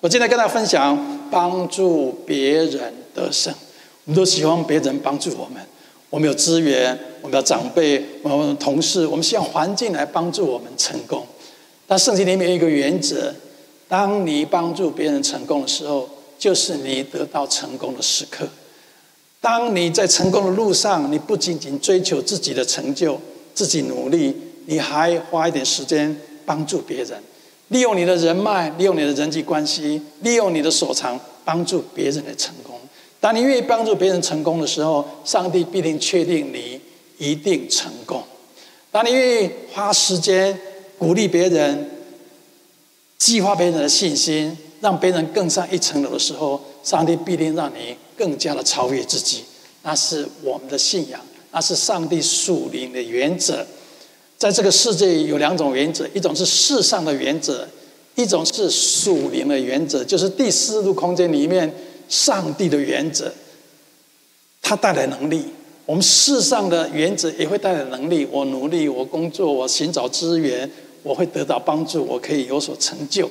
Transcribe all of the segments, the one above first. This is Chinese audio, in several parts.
我今天跟大家分享帮助别人得胜。我们都喜欢别人帮助我们，我们有资源，我们的长辈，我们的同事，我们希望环境来帮助我们成功。但圣经里面有一个原则：当你帮助别人成功的时候，就是你得到成功的时刻。当你在成功的路上，你不仅仅追求自己的成就、自己努力，你还花一点时间帮助别人。利用你的人脉，利用你的人际关系，利用你的所长，帮助别人的成功。当你愿意帮助别人成功的时候，上帝必定确定你一定成功。当你愿意花时间鼓励别人，激发别人的信心，让别人更上一层楼的时候，上帝必定让你更加的超越自己。那是我们的信仰，那是上帝属灵的原则。在这个世界有两种原则，一种是世上的原则，一种是属灵的原则，就是第四度空间里面上帝的原则。它带来能力，我们世上的原则也会带来能力。我努力，我工作，我寻找资源，我会得到帮助，我可以有所成就。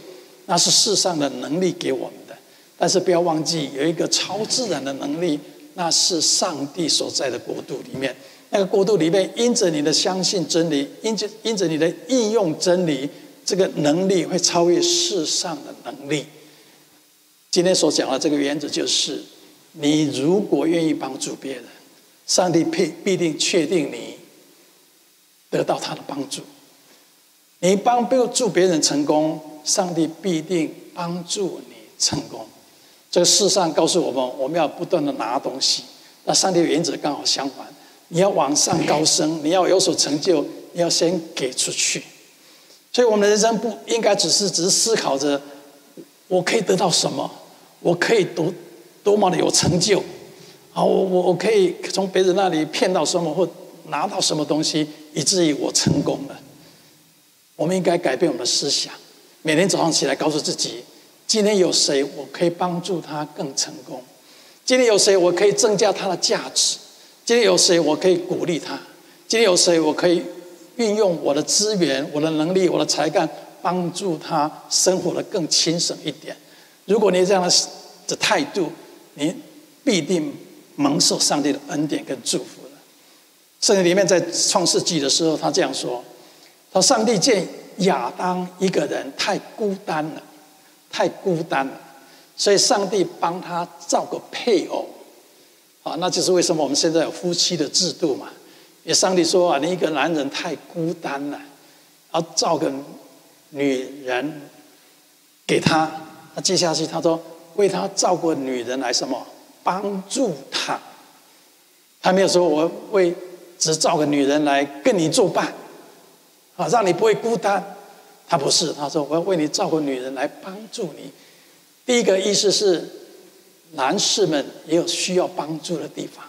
那是世上的能力给我们的，但是不要忘记有一个超自然的能力，那是上帝所在的国度里面。那个国度里面，因着你的相信真理，因着因着你的应用真理，这个能力会超越世上的能力。今天所讲的这个原则就是：你如果愿意帮助别人，上帝必必定确定你得到他的帮助。你帮助别人成功，上帝必定帮助你成功。这个世上告诉我们，我们要不断的拿东西，那上帝原则刚好相反。你要往上高升，你要有所成就，你要先给出去。所以，我们的人生不应该只是只是思考着我可以得到什么，我可以多多么的有成就，啊，我我我可以从别人那里骗到什么或拿到什么东西，以至于我成功了。我们应该改变我们的思想，每天早上起来告诉自己：今天有谁我可以帮助他更成功？今天有谁我可以增加他的价值？今天有谁我可以鼓励他？今天有谁我可以运用我的资源、我的能力、我的才干，帮助他生活得更轻省一点？如果你这样的的态度，你必定蒙受上帝的恩典跟祝福了。圣经里面在创世纪的时候，他这样说：“他说上帝见亚当一个人太孤单了，太孤单了，所以上帝帮他造个配偶。”啊，那就是为什么我们现在有夫妻的制度嘛？因为上帝说啊，你一个男人太孤单了，要造个女人给他。那接下去他说，为他造个女人来什么？帮助他。他没有说我为只造个女人来跟你作伴，啊，让你不会孤单。他不是，他说我要为你造个女人来帮助你。第一个意思是。男士们也有需要帮助的地方，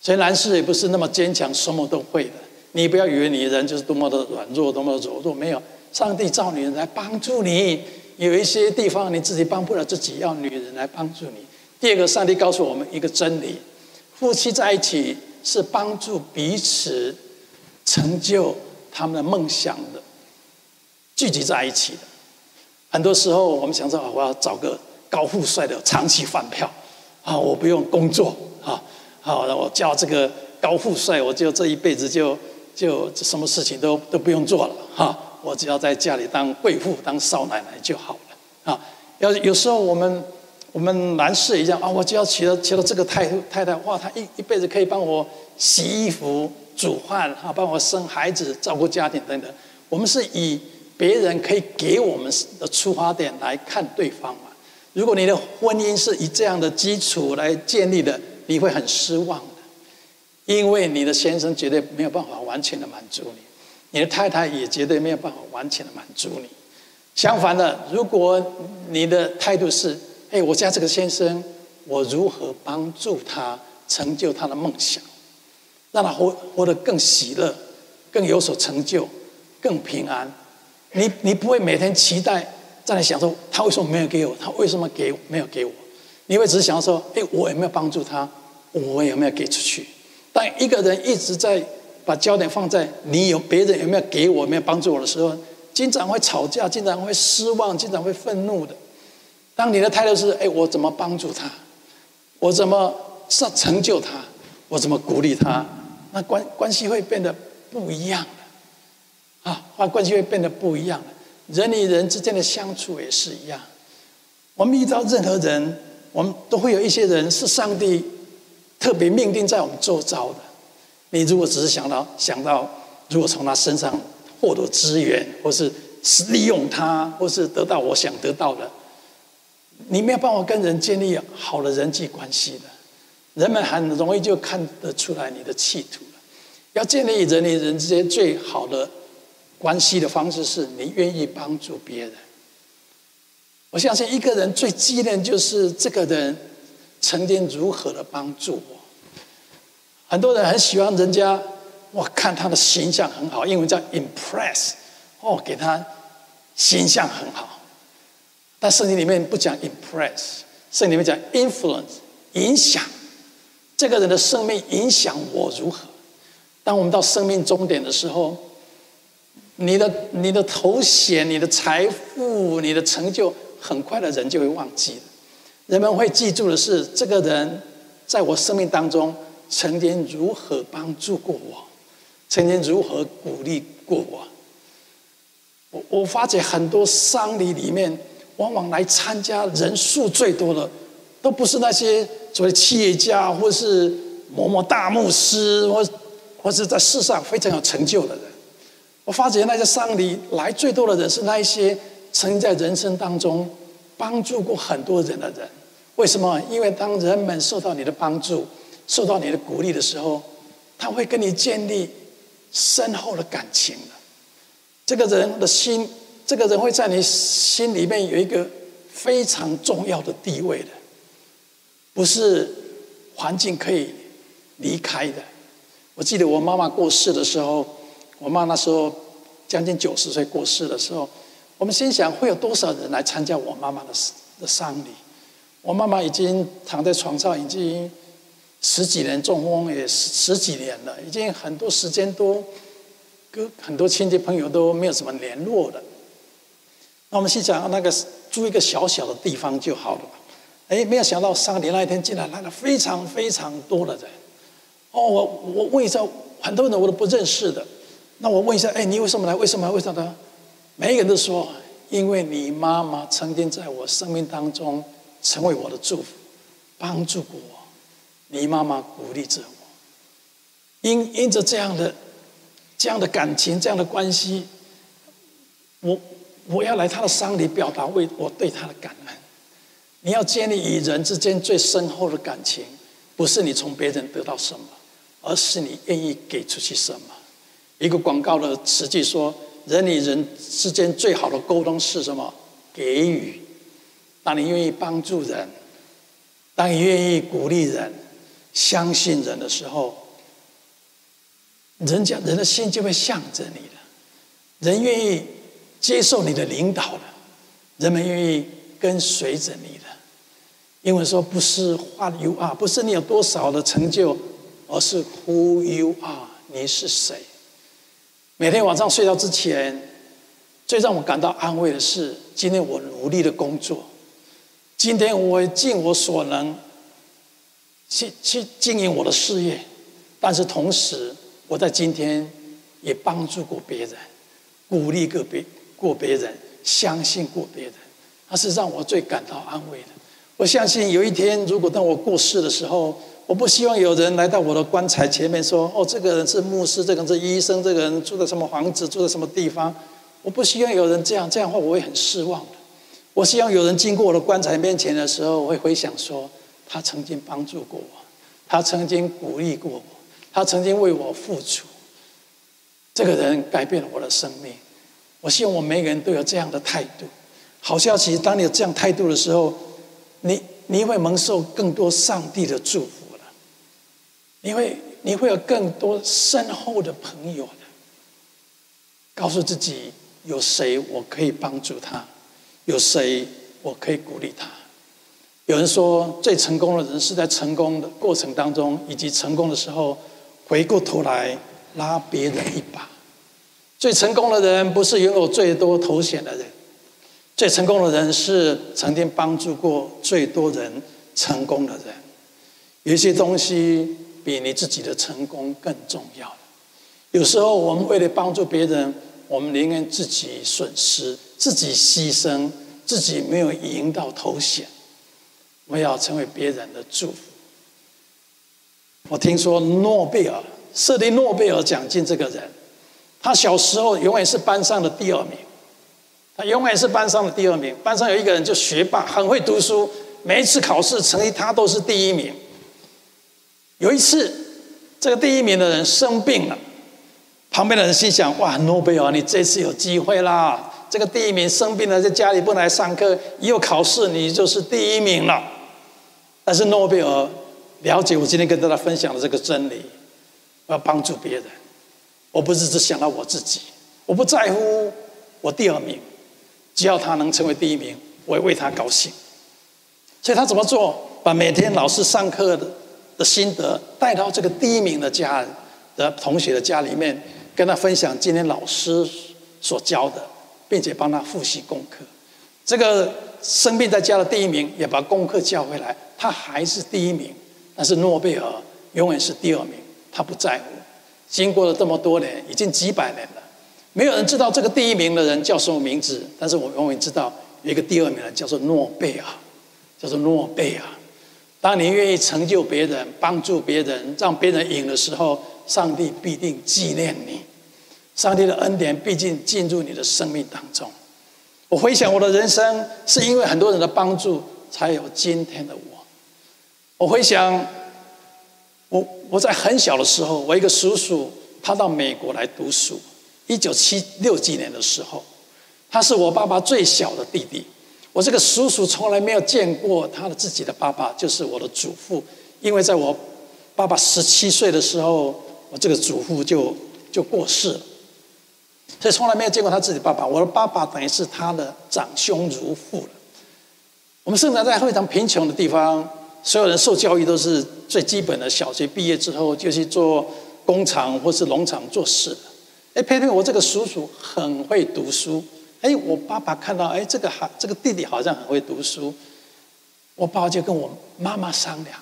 所以男士也不是那么坚强，什么都会的。你不要以为你人就是多么的软弱，多么的柔弱，没有。上帝造女人来帮助你，有一些地方你自己帮不了自己，要女人来帮助你。第二个，上帝告诉我们一个真理：夫妻在一起是帮助彼此成就他们的梦想的，聚集在一起的。很多时候，我们想说啊，我要找个。高富帅的长期饭票，啊，我不用工作，啊，好，那我叫这个高富帅，我就这一辈子就就什么事情都都不用做了，哈，我只要在家里当贵妇、当少奶奶就好了，啊，要有时候我们我们男士一样啊，我只要娶了娶了这个太太太，哇，她一一辈子可以帮我洗衣服、煮饭，啊，帮我生孩子、照顾家庭等等。我们是以别人可以给我们的出发点来看对方。如果你的婚姻是以这样的基础来建立的，你会很失望的，因为你的先生绝对没有办法完全的满足你，你的太太也绝对没有办法完全的满足你。相反的，如果你的态度是，哎，我家这个先生，我如何帮助他成就他的梦想，让他活活得更喜乐，更有所成就，更平安，你你不会每天期待。再来想说，他为什么没有给我？他为什么给没有给我？你会只是想说，哎，我有没有帮助他？我有没有给出去？但一个人一直在把焦点放在你有别人有没有给我、没有帮助我的时候，经常会吵架，经常会失望，经常会愤怒的。当你的态度是“哎，我怎么帮助他？我怎么是成就他？我怎么鼓励他？”那关关系会变得不一样了啊，关关系会变得不一样了。人与人之间的相处也是一样。我们遇到任何人，我们都会有一些人是上帝特别命定在我们周遭的。你如果只是想到想到，如果从他身上获得资源，或是利用他，或是得到我想得到的。你没有办法跟人建立好的人际关系的，人们很容易就看得出来你的企图了。要建立人与人之间最好的关系的方式，是你愿意帮助别人。我相信一个人最纪念就是这个人曾经如何的帮助我。很多人很喜欢人家，我看他的形象很好，英文叫 impress，哦，给他形象很好。但圣经里面不讲 impress，圣经里面讲 influence，影响这个人的生命，影响我如何？当我们到生命终点的时候，你的你的头衔、你的财富、你的成就，很快的人就会忘记了。人们会记住的是，这个人在我生命当中曾经如何帮助过我，曾经如何鼓励过我。我我发觉很多丧礼里面。往往来参加人数最多的，都不是那些所谓企业家，或是某某大牧师，或或是在世上非常有成就的人。我发觉那些丧礼来最多的人，是那一些曾经在人生当中帮助过很多人的人。为什么？因为当人们受到你的帮助，受到你的鼓励的时候，他会跟你建立深厚的感情的。这个人的心。这个人会在你心里面有一个非常重要的地位的，不是环境可以离开的。我记得我妈妈过世的时候，我妈那时候将近九十岁过世的时候，我们心想会有多少人来参加我妈妈的的丧礼？我妈妈已经躺在床上已经十几年，中风也十十几年了，已经很多时间都跟很多亲戚朋友都没有什么联络了。那我们心想，那个租一个小小的地方就好了。哎，没有想到丧礼那一天竟然来了非常非常多的人。哦，我我问一下，很多人我都不认识的。那我问一下，哎，你为什么来？为什么来？为什么来？每个人都说，因为你妈妈曾经在我生命当中成为我的祝福，帮助过我。你妈妈鼓励着我。因因着这样的这样的感情，这样的关系，我。我要来他的丧礼，表达为我对他的感恩。你要建立与人之间最深厚的感情，不是你从别人得到什么，而是你愿意给出去什么。一个广告的词句说：“人与人之间最好的沟通是什么？给予。当你愿意帮助人，当你愿意鼓励人、相信人的时候，人家人的心就会向着你的。人愿意。”接受你的领导了，人们愿意跟随着你的。英文说不是 What you are，不是你有多少的成就，而是 Who you are，你是谁？每天晚上睡觉之前，最让我感到安慰的是，今天我努力的工作，今天我尽我所能去去经营我的事业，但是同时我在今天也帮助过别人，鼓励个别。过别人，相信过别人，那是让我最感到安慰的。我相信有一天，如果当我过世的时候，我不希望有人来到我的棺材前面说：“哦，这个人是牧师，这个人是医生，这个人住在什么房子，住在什么地方。”我不希望有人这样，这样的话我会很失望的。我希望有人经过我的棺材面前的时候，我会回想说：“他曾经帮助过我，他曾经鼓励过我，他曾经为我付出。”这个人改变了我的生命。我希望我们每个人都有这样的态度。好消息，当你有这样态度的时候，你你会蒙受更多上帝的祝福。你会你会有更多深厚的朋友的。告诉自己，有谁我可以帮助他？有谁我可以鼓励他？有人说，最成功的人是在成功的过程当中，以及成功的时候，回过头来拉别人一把。最成功的人不是拥有最多头衔的人，最成功的人是曾经帮助过最多人成功的人。有一些东西比你自己的成功更重要。有时候我们为了帮助别人，我们宁愿自己损失、自己牺牲、自己没有赢到头衔。我们要成为别人的祝福。我听说诺贝尔设立诺贝尔奖金这个人，他小时候永远是班上的第二名。他永远是班上的第二名。班上有一个人就学霸，很会读书，每一次考试成绩他都是第一名。有一次，这个第一名的人生病了，旁边的人心想：哇，诺贝尔，你这次有机会啦！这个第一名生病了，在家里不来上课，以后考试你就是第一名了。但是诺贝尔了解我今天跟大家分享的这个真理，我要帮助别人，我不是只想到我自己，我不在乎我第二名。只要他能成为第一名，我也为他高兴。所以他怎么做？把每天老师上课的的心得带到这个第一名的家的同学的家里面，跟他分享今天老师所教的，并且帮他复习功课。这个生病在家的第一名也把功课教回来，他还是第一名。但是诺贝尔永远是第二名，他不在乎。经过了这么多年，已经几百年了。没有人知道这个第一名的人叫什么名字，但是我永远知道有一个第二名的叫做诺贝尔，叫做诺贝尔。当你愿意成就别人、帮助别人、让别人赢的时候，上帝必定纪念你，上帝的恩典必定进入你的生命当中。我回想我的人生，是因为很多人的帮助，才有今天的我。我回想，我我在很小的时候，我一个叔叔他到美国来读书。一九七六几年的时候，他是我爸爸最小的弟弟。我这个叔叔从来没有见过他的自己的爸爸，就是我的祖父。因为在我爸爸十七岁的时候，我这个祖父就就过世了，所以从来没有见过他自己爸爸。我的爸爸等于是他的长兄如父了。我们生长在非常贫穷的地方，所有人受教育都是最基本的，小学毕业之后就去做工厂或是农场做事。哎，偏偏我这个叔叔很会读书。哎，我爸爸看到，哎，这个好，这个弟弟好像很会读书。我爸爸就跟我妈妈商量，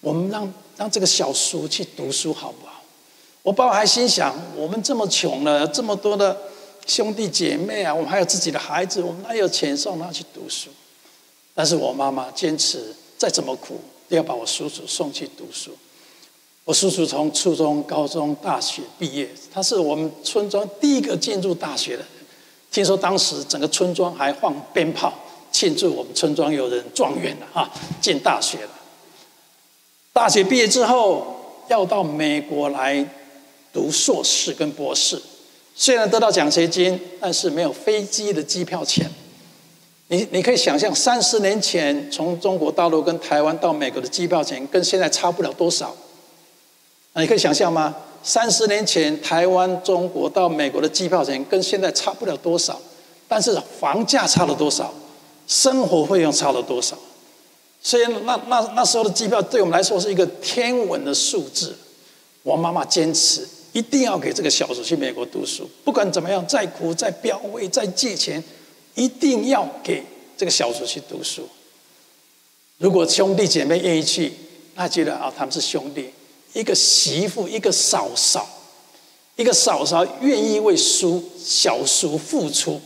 我们让让这个小叔去读书好不好？我爸爸还心想，我们这么穷了，这么多的兄弟姐妹啊，我们还有自己的孩子，我们哪有钱送他去读书？但是我妈妈坚持，再怎么苦，都要把我叔叔送去读书。我叔叔从初中、高中、大学毕业，他是我们村庄第一个进入大学的。听说当时整个村庄还放鞭炮庆祝我们村庄有人状元了哈，进大学了。大学毕业之后要到美国来读硕士跟博士，虽然得到奖学金，但是没有飞机的机票钱。你你可以想象，三十年前从中国大陆跟台湾到美国的机票钱，跟现在差不了多少。你可以想象吗？三十年前，台湾、中国到美国的机票钱跟现在差不了多少，但是房价差了多少，生活费用差了多少？所以那那那时候的机票对我们来说是一个天文的数字。我妈妈坚持一定要给这个小叔去美国读书，不管怎么样，再苦再飙位再借钱，一定要给这个小叔去读书。如果兄弟姐妹愿意去，那觉得啊，他们是兄弟。一个媳妇，一个嫂嫂，一个嫂嫂愿意为叔小叔付出，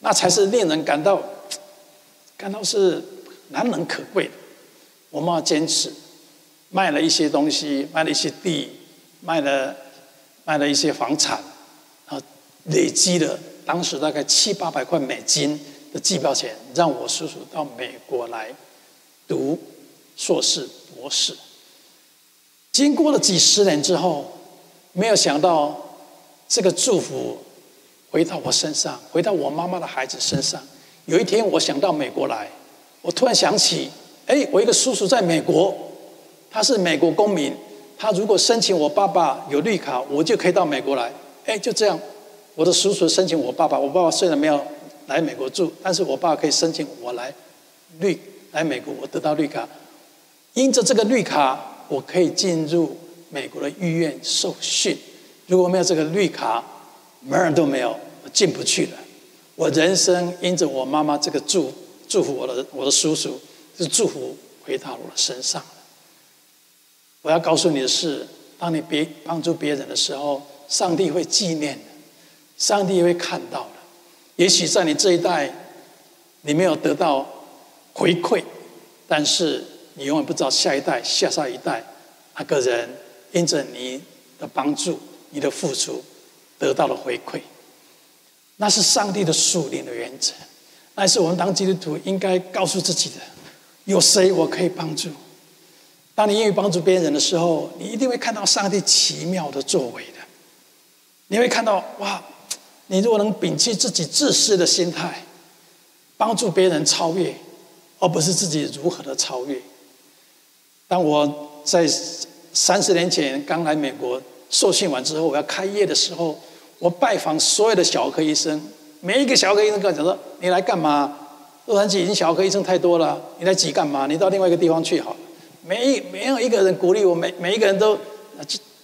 那才是令人感到 感到是难能可贵的。我们要坚持，卖了一些东西，卖了一些地，卖了卖了一些房产，啊，累积了当时大概七八百块美金的机票钱，让我叔叔到美国来读硕士、博士。经过了几十年之后，没有想到这个祝福回到我身上，回到我妈妈的孩子身上。有一天，我想到美国来，我突然想起，哎，我一个叔叔在美国，他是美国公民，他如果申请我爸爸有绿卡，我就可以到美国来。哎，就这样，我的叔叔申请我爸爸，我爸爸虽然没有来美国住，但是我爸爸可以申请我来绿来美国，我得到绿卡，因着这个绿卡。我可以进入美国的医院受训。如果没有这个绿卡，门儿都没有，我进不去了。我人生因着我妈妈这个祝祝福我的我的叔叔，是祝福回到我的身上。我要告诉你的是，当你别帮助别人的时候，上帝会纪念的，上帝会看到的。也许在你这一代，你没有得到回馈，但是你永远不知道下一代、下下一代，那个人因着你的帮助、你的付出，得到了回馈。那是上帝的属灵的原则，那是我们当基督徒应该告诉自己的：有谁我可以帮助？当你愿意帮助别人的时候，你一定会看到上帝奇妙的作为的。你会看到哇，你如果能摒弃自己自私的心态，帮助别人超越，而不是自己如何的超越。当我在三十年前刚来美国受训完之后，我要开业的时候，我拜访所有的小儿科医生，每一个小儿科医生跟我讲说：“你来干嘛？洛杉矶已经小儿科医生太多了，你来挤干嘛？你到另外一个地方去好了。”没一没有一个人鼓励我，每每一个人都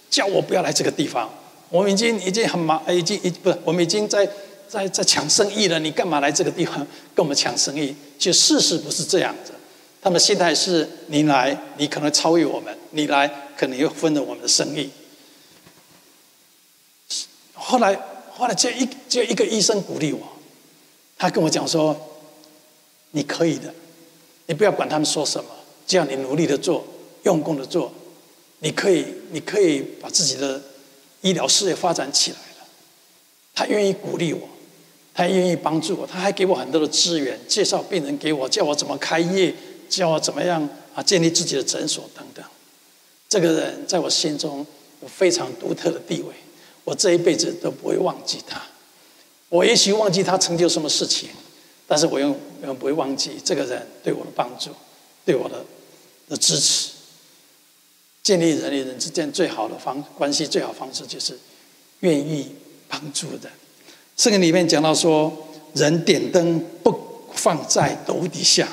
叫我不要来这个地方。我们已经已经很忙，已经已不是我们已经在在在抢生意了。你干嘛来这个地方跟我们抢生意？其实事实不是这样子。他们的心态是：你来，你可能超越我们；你来，可能又分了我们的生意。后来后来，就一就一个医生鼓励我，他跟我讲说：“你可以的，你不要管他们说什么。”只要你努力的做，用功的做，你可以，你可以把自己的医疗事业发展起来了。他愿意鼓励我，他愿意帮助我，他还给我很多的资源，介绍病人给我，叫我怎么开业，教我怎么样啊建立自己的诊所等等。这个人在我心中有非常独特的地位，我这一辈子都不会忘记他。我也许忘记他成就什么事情，但是我永远不会忘记这个人对我的帮助，对我的。的支持，建立人与人之间最好的方关系，最好方式就是愿意帮助的。圣经里面讲到说，人点灯不放在斗底下，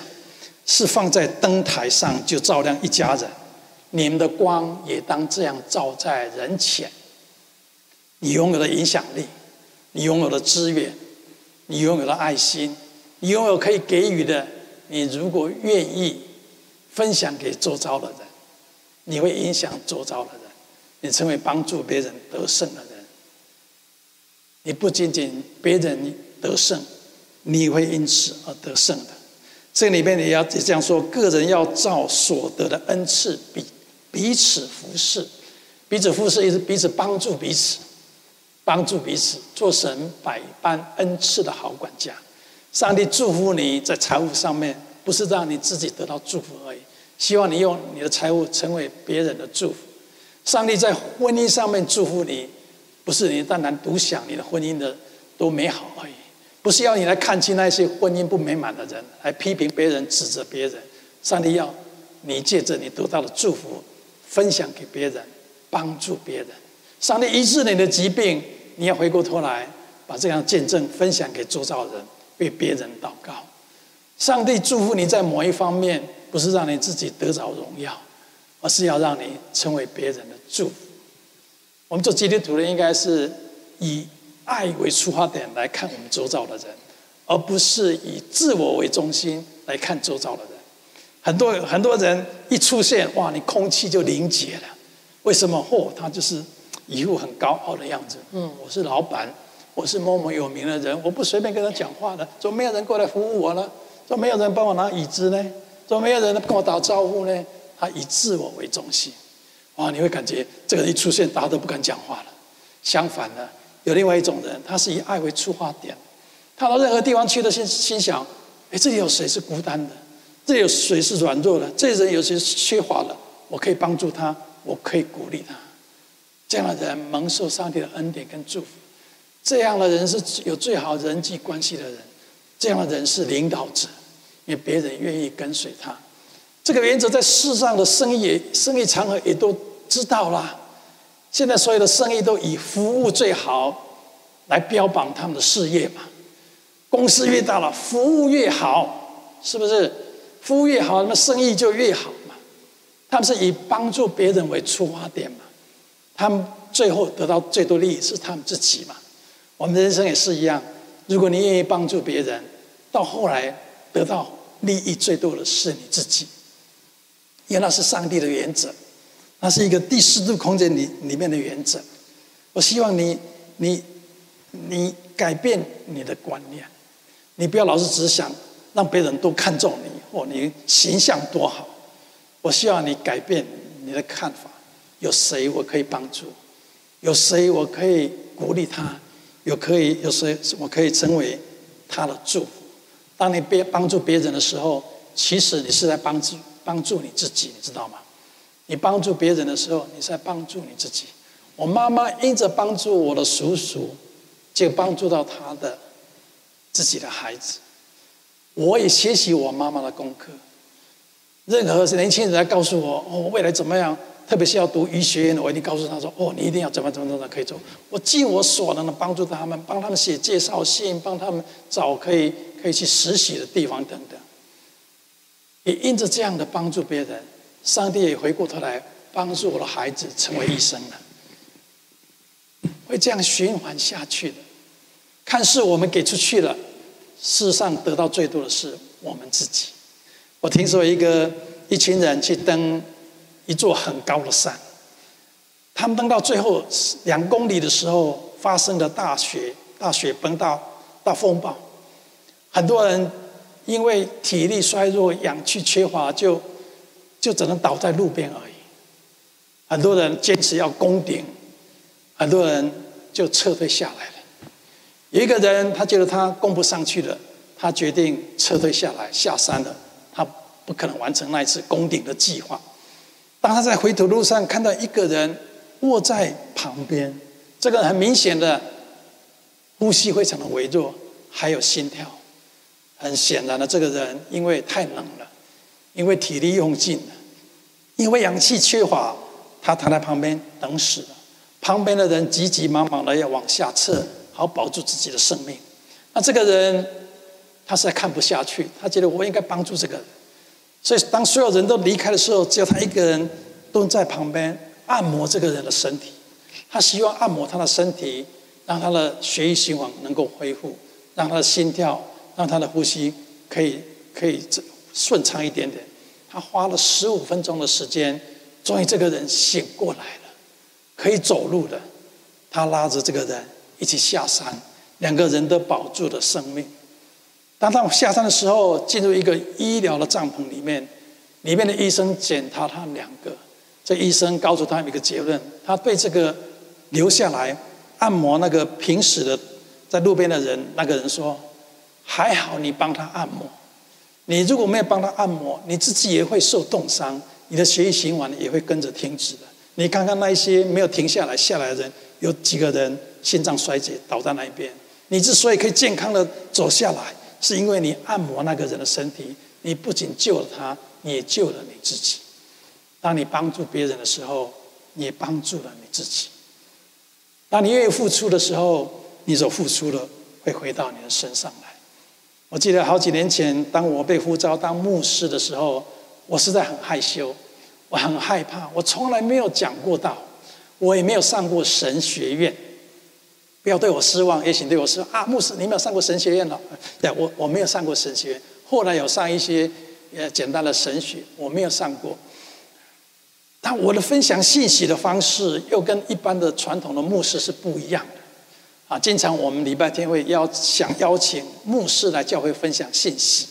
是放在灯台上，就照亮一家人。你们的光也当这样照在人前。你拥有的影响力，你拥有的资源，你拥有的爱心，你拥有可以给予的，你如果愿意。分享给周遭的人，你会影响周遭的人，你成为帮助别人得胜的人。你不仅仅别人得胜，你会因此而得胜的。这里面你要这样说：个人要照所得的恩赐彼彼此服侍，彼此服侍也是彼此帮助彼此，帮助彼此，做神百般恩赐的好管家。上帝祝福你在财务上面，不是让你自己得到祝福而已。希望你用你的财物成为别人的祝福。上帝在婚姻上面祝福你，不是你单单独享你的婚姻的多美好而已，不是要你来看清那些婚姻不美满的人，来批评别人、指责别人。上帝要你借着你得到的祝福，分享给别人，帮助别人。上帝医治你的疾病，你要回过头来把这样见证分享给周遭人，为别人祷告。上帝祝福你在某一方面。不是让你自己得着荣耀，而是要让你成为别人的祝福。我们做基督徒的，应该是以爱为出发点来看我们周遭的人，而不是以自我为中心来看周遭的人。很多很多人一出现，哇，你空气就凝结了。为什么？嚯、哦，他就是一副很高傲的样子。嗯，我是老板，我是某某有名的人，我不随便跟他讲话的。怎么没有人过来服务我呢？怎么没有人帮我拿椅子呢？怎么没有人跟我打招呼呢？他以自我为中心，哇！你会感觉这个人一出现，大家都不敢讲话了。相反的，有另外一种人，他是以爱为出发点，他到任何地方去都心心想：哎，这里有谁是孤单的？这里有谁是软弱的？这里人有些缺乏的？我可以帮助他，我可以鼓励他。这样的人蒙受上帝的恩典跟祝福。这样的人是有最好人际关系的人。这样的人是领导者。因为别人愿意跟随他，这个原则在世上的生意、生意场合也都知道了。现在所有的生意都以服务最好来标榜他们的事业嘛。公司越大了，服务越好，是不是？服务越好，那么生意就越好嘛。他们是以帮助别人为出发点嘛。他们最后得到最多利益是他们自己嘛。我们人生也是一样，如果你愿意帮助别人，到后来得到利益最多的是你自己，因为那是上帝的原则，那是一个第四度空间里里面的原则。我希望你，你，你改变你的观念，你不要老是只想让别人都看重你，或你形象多好。我希望你改变你的看法，有谁我可以帮助？有谁我可以鼓励他？有可以有谁我可以成为他的祝福？当你别帮助别人的时候，其实你是在帮助帮助你自己，你知道吗？你帮助别人的时候，你是在帮助你自己。我妈妈因着帮助我的叔叔，就帮助到他的自己的孩子。我也学习我妈妈的功课。任何年轻人来告诉我哦，未来怎么样，特别是要读医学院的，我一定告诉他说哦，你一定要怎么怎么怎么可以做。我尽我所能的帮助他们，帮他们写介绍信，帮他们找可以可以去实习的地方等等。也因着这样的帮助别人，上帝也回过头来帮助我的孩子成为医生了。会这样循环下去的。看似我们给出去了，事实上得到最多的是我们自己。我听说一个一群人去登一座很高的山，他们登到最后两公里的时候，发生了大雪、大雪崩、大大风暴，很多人因为体力衰弱、氧气缺乏，就就只能倒在路边而已。很多人坚持要攻顶。很多人就撤退下来了。有一个人，他觉得他攻不上去了，他决定撤退下来，下山了。他不可能完成那一次攻顶的计划。当他在回头路上看到一个人卧在旁边，这个很明显的呼吸非常的微弱，还有心跳。很显然的，这个人因为太冷了，因为体力用尽了，因为氧气缺乏，他躺在旁边等死。旁边的人急急忙忙的要往下撤，好保住自己的生命。那这个人他实在看不下去，他觉得我应该帮助这个人。所以当所有人都离开的时候，只有他一个人蹲在旁边按摩这个人的身体。他希望按摩他的身体，让他的血液循环能够恢复，让他的心跳，让他的呼吸可以可以这顺畅一点点。花了十五分钟的时间，终于这个人醒过来了。可以走路了，他拉着这个人一起下山，两个人都保住了生命。当他们下山的时候，进入一个医疗的帐篷里面，里面的医生检查他们两个。这医生告诉他们一个结论：他对这个留下来按摩那个平死的在路边的人，那个人说：“还好你帮他按摩，你如果没有帮他按摩，你自己也会受冻伤，你的血液循环也会跟着停止的。”你看看那一些没有停下来下来的人，有几个人心脏衰竭倒在那一边？你之所以可以健康的走下来，是因为你按摩那个人的身体，你不仅救了他，你也救了你自己。当你帮助别人的时候，你也帮助了你自己。当你愿意付出的时候，你所付出的会回到你的身上来。我记得好几年前，当我被呼召当牧师的时候，我实在很害羞。我很害怕，我从来没有讲过道，我也没有上过神学院。不要对我失望，也请对我失望啊！牧师，你没有上过神学院了？对，我我没有上过神学院，后来有上一些呃简单的神学，我没有上过。但我的分享信息的方式又跟一般的传统的牧师是不一样的啊！经常我们礼拜天会邀想邀请牧师来教会分享信息。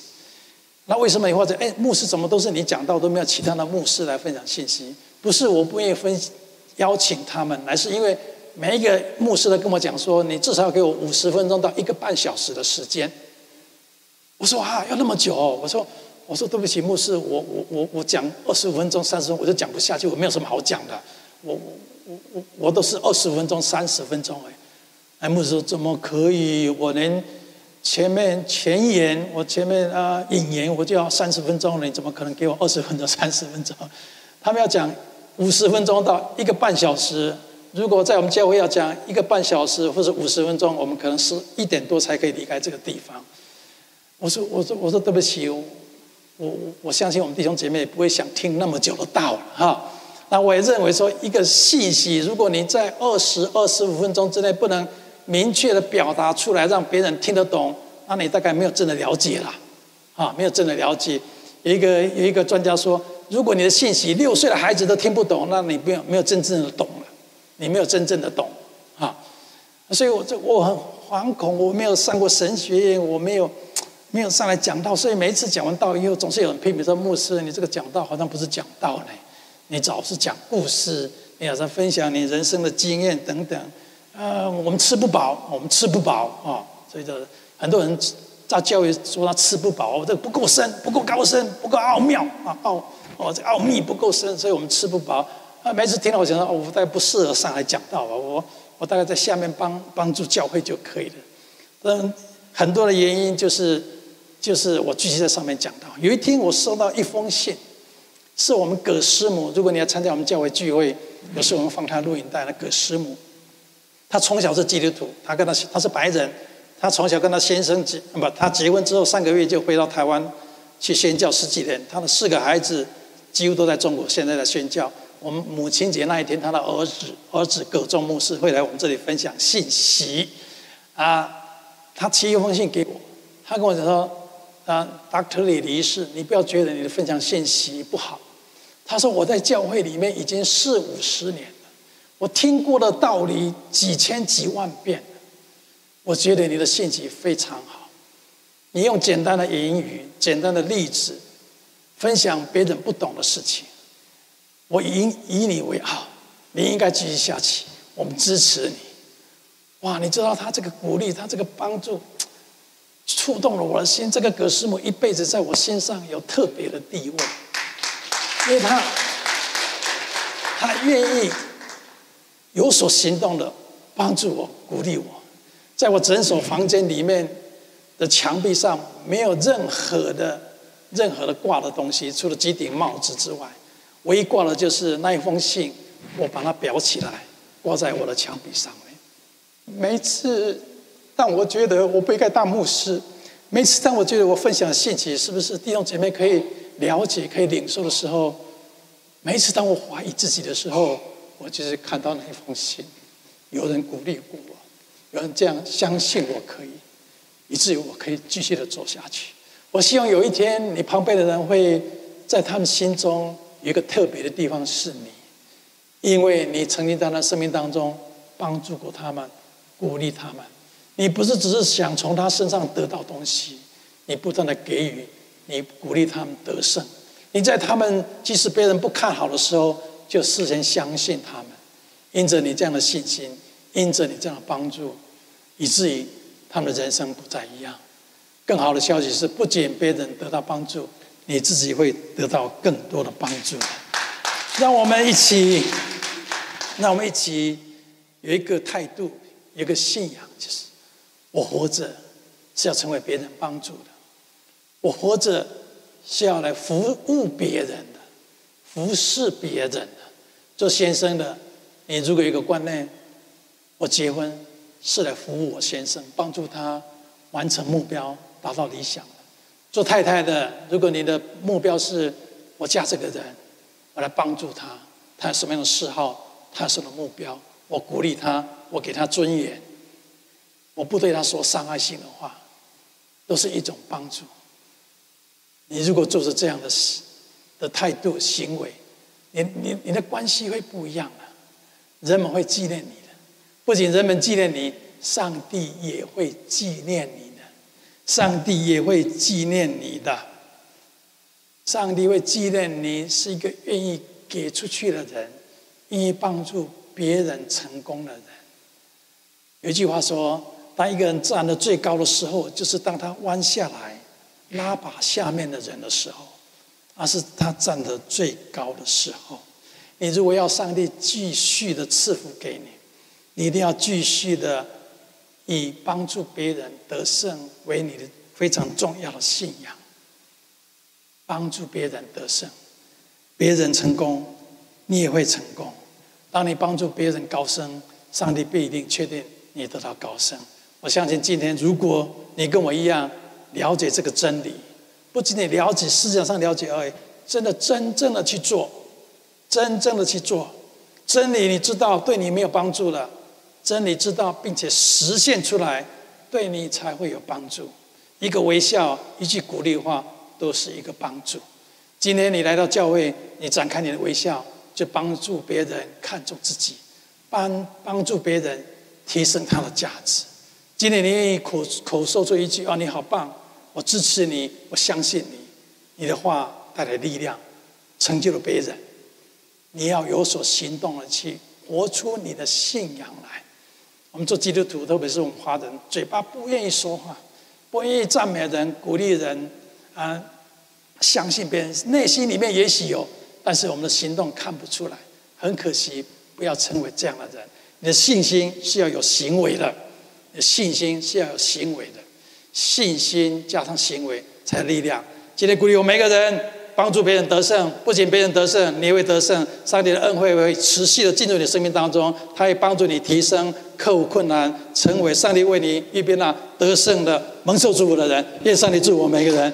那为什么你或者哎，牧师怎么都是你讲到，都没有其他的牧师来分享信息？不是我不愿意分邀请他们，乃是因为每一个牧师都跟我讲说，你至少要给我五十分钟到一个半小时的时间。我说啊，要那么久？我说我说对不起，牧师，我我我我讲二十五分钟、三十分钟我就讲不下去，我没有什么好讲的。我我我我我都是二十五分钟、三十分钟哎。哎，牧师说怎么可以？我连。前面前言，我前面啊引言，我就要三十分钟了，你怎么可能给我二十分钟、三十分钟？他们要讲五十分钟到一个半小时。如果在我们教会要讲一个半小时或者五十分钟，我们可能是一点多才可以离开这个地方。我说，我说，我说对不起，我我我相信我们弟兄姐妹也不会想听那么久的道了哈。那我也认为说，一个信息，如果你在二十二十五分钟之内不能明确的表达出来，让别人听得懂，那你大概没有真的了解了，啊，没有真的了解。有一个有一个专家说，如果你的信息六岁的孩子都听不懂，那你没有没有真正的懂了，你没有真正的懂，啊，所以我这我很惶恐，我没有上过神学院，我没有没有上来讲道，所以每一次讲完道以后，总是有人批评说，牧师，你这个讲道好像不是讲道呢，你总是讲故事，你好像分享你人生的经验等等。呃，我们吃不饱，我们吃不饱啊、所以这很多人在教育说他吃不饱，这不够深，不够高深，不够奥妙啊，奥哦，这奥秘不够深，所以我们吃不饱。啊，每次听到我讲说，哦，我大概不适合上来讲道吧，我我大概在下面帮帮助教会就可以了。嗯，很多的原因就是就是我继续在上面讲道。有一天我收到一封信，是我们葛师母，如果你要参加我们教会聚会，有时我们放他录影带的葛师母。他从小是基督徒，他跟他他是白人，他从小跟他先生结不，他结婚之后三个月就回到台湾去宣教十几年。他的四个孩子几乎都在中国，现在在宣教。我们母亲节那一天，他的儿子儿子葛仲牧师会来我们这里分享信息。啊，他寄一封信给我，他跟我讲说：“啊，Dr. 李李医师，你不要觉得你的分享信息不好。”他说：“我在教会里面已经四五十年。”我听过的道理几千几万遍，我觉得你的信息非常好。你用简单的言语、简单的例子分享别人不懂的事情，我以以你为傲，你应该继续下去。我们支持你。哇，你知道他这个鼓励，他这个帮助，触动了我的心。这个葛师母一辈子在我心上有特别的地位，因为他他愿意。有所行动的帮助我、鼓励我，在我诊所房间里面的墙壁上没有任何的、任何的挂的东西，除了几顶帽子之外，唯一挂的就是那一封信，我把它裱起来，挂在我的墙壁上面。每一次当我觉得我不应该当牧师，每次当我觉得我分享的信息是不是弟兄姐妹可以了解、可以领受的时候，每一次当我怀疑自己的时候。我就是看到那一封信，有人鼓励过我，有人这样相信我可以，以至于我可以继续的走下去。我希望有一天，你旁边的人会在他们心中有一个特别的地方是你，因为你曾经在他生命当中帮助过他们，鼓励他们。你不是只是想从他身上得到东西，你不断的给予，你鼓励他们得胜。你在他们即使别人不看好的时候。就事先相信他们，因着你这样的信心，因着你这样的帮助，以至于他们的人生不再一样。更好的消息是，不仅别人得到帮助，你自己会得到更多的帮助。让我们一起，让我们一起有一个态度，有一个信仰，就是我活着是要成为别人帮助的，我活着是要来服务别人的，服侍别人的。做先生的，你如果有一个观念，我结婚是来服务我先生，帮助他完成目标，达到理想。做太太的，如果你的目标是我嫁这个人，我来帮助他，他有什么样的嗜好，他有什么目标，我鼓励他，我给他尊严，我不对他说伤害性的话，都是一种帮助。你如果做着这样的事的态度行为。你你你的关系会不一样了，人们会纪念你的，不仅人们纪念你，上帝也会纪念你的，上帝也会纪念你的，上帝会纪念你是一个愿意给出去的人，愿意帮助别人成功的人。有一句话说，当一个人站得最高的时候，就是当他弯下来拉拔下面的人的时候。而是他站得最高的时候。你如果要上帝继续的赐福给你，你一定要继续的以帮助别人得胜为你的非常重要的信仰。帮助别人得胜，别人成功，你也会成功。当你帮助别人高升，上帝必定确定你得到高升。我相信今天，如果你跟我一样了解这个真理。不仅仅了解，思想上了解而已，真的真正的去做，真正的去做，真理你知道对你没有帮助了，真理知道，并且实现出来，对你才会有帮助。一个微笑，一句鼓励话，都是一个帮助。今天你来到教会，你展开你的微笑，就帮助别人看重自己，帮帮助别人提升他的价值。今天你愿意口口说出一句啊，你好棒，我支持你，我相信你，你的话带来力量，成就了别人。你要有所行动的去活出你的信仰来。我们做基督徒，特别是我们华人，嘴巴不愿意说话，不愿意赞美人、鼓励人，啊。相信别人，内心里面也许有，但是我们的行动看不出来，很可惜。不要成为这样的人。你的信心是要有行为的，你的信心是要有行为的，信心加上行为才有力量。今天鼓励我们每个人，帮助别人得胜，不仅别人得胜，你也会得胜。上帝的恩惠会持续的进入你生命当中，他会帮助你提升，克服困难，成为上帝为你预备那得胜的蒙受祝福的人。愿上帝祝福我们每个人。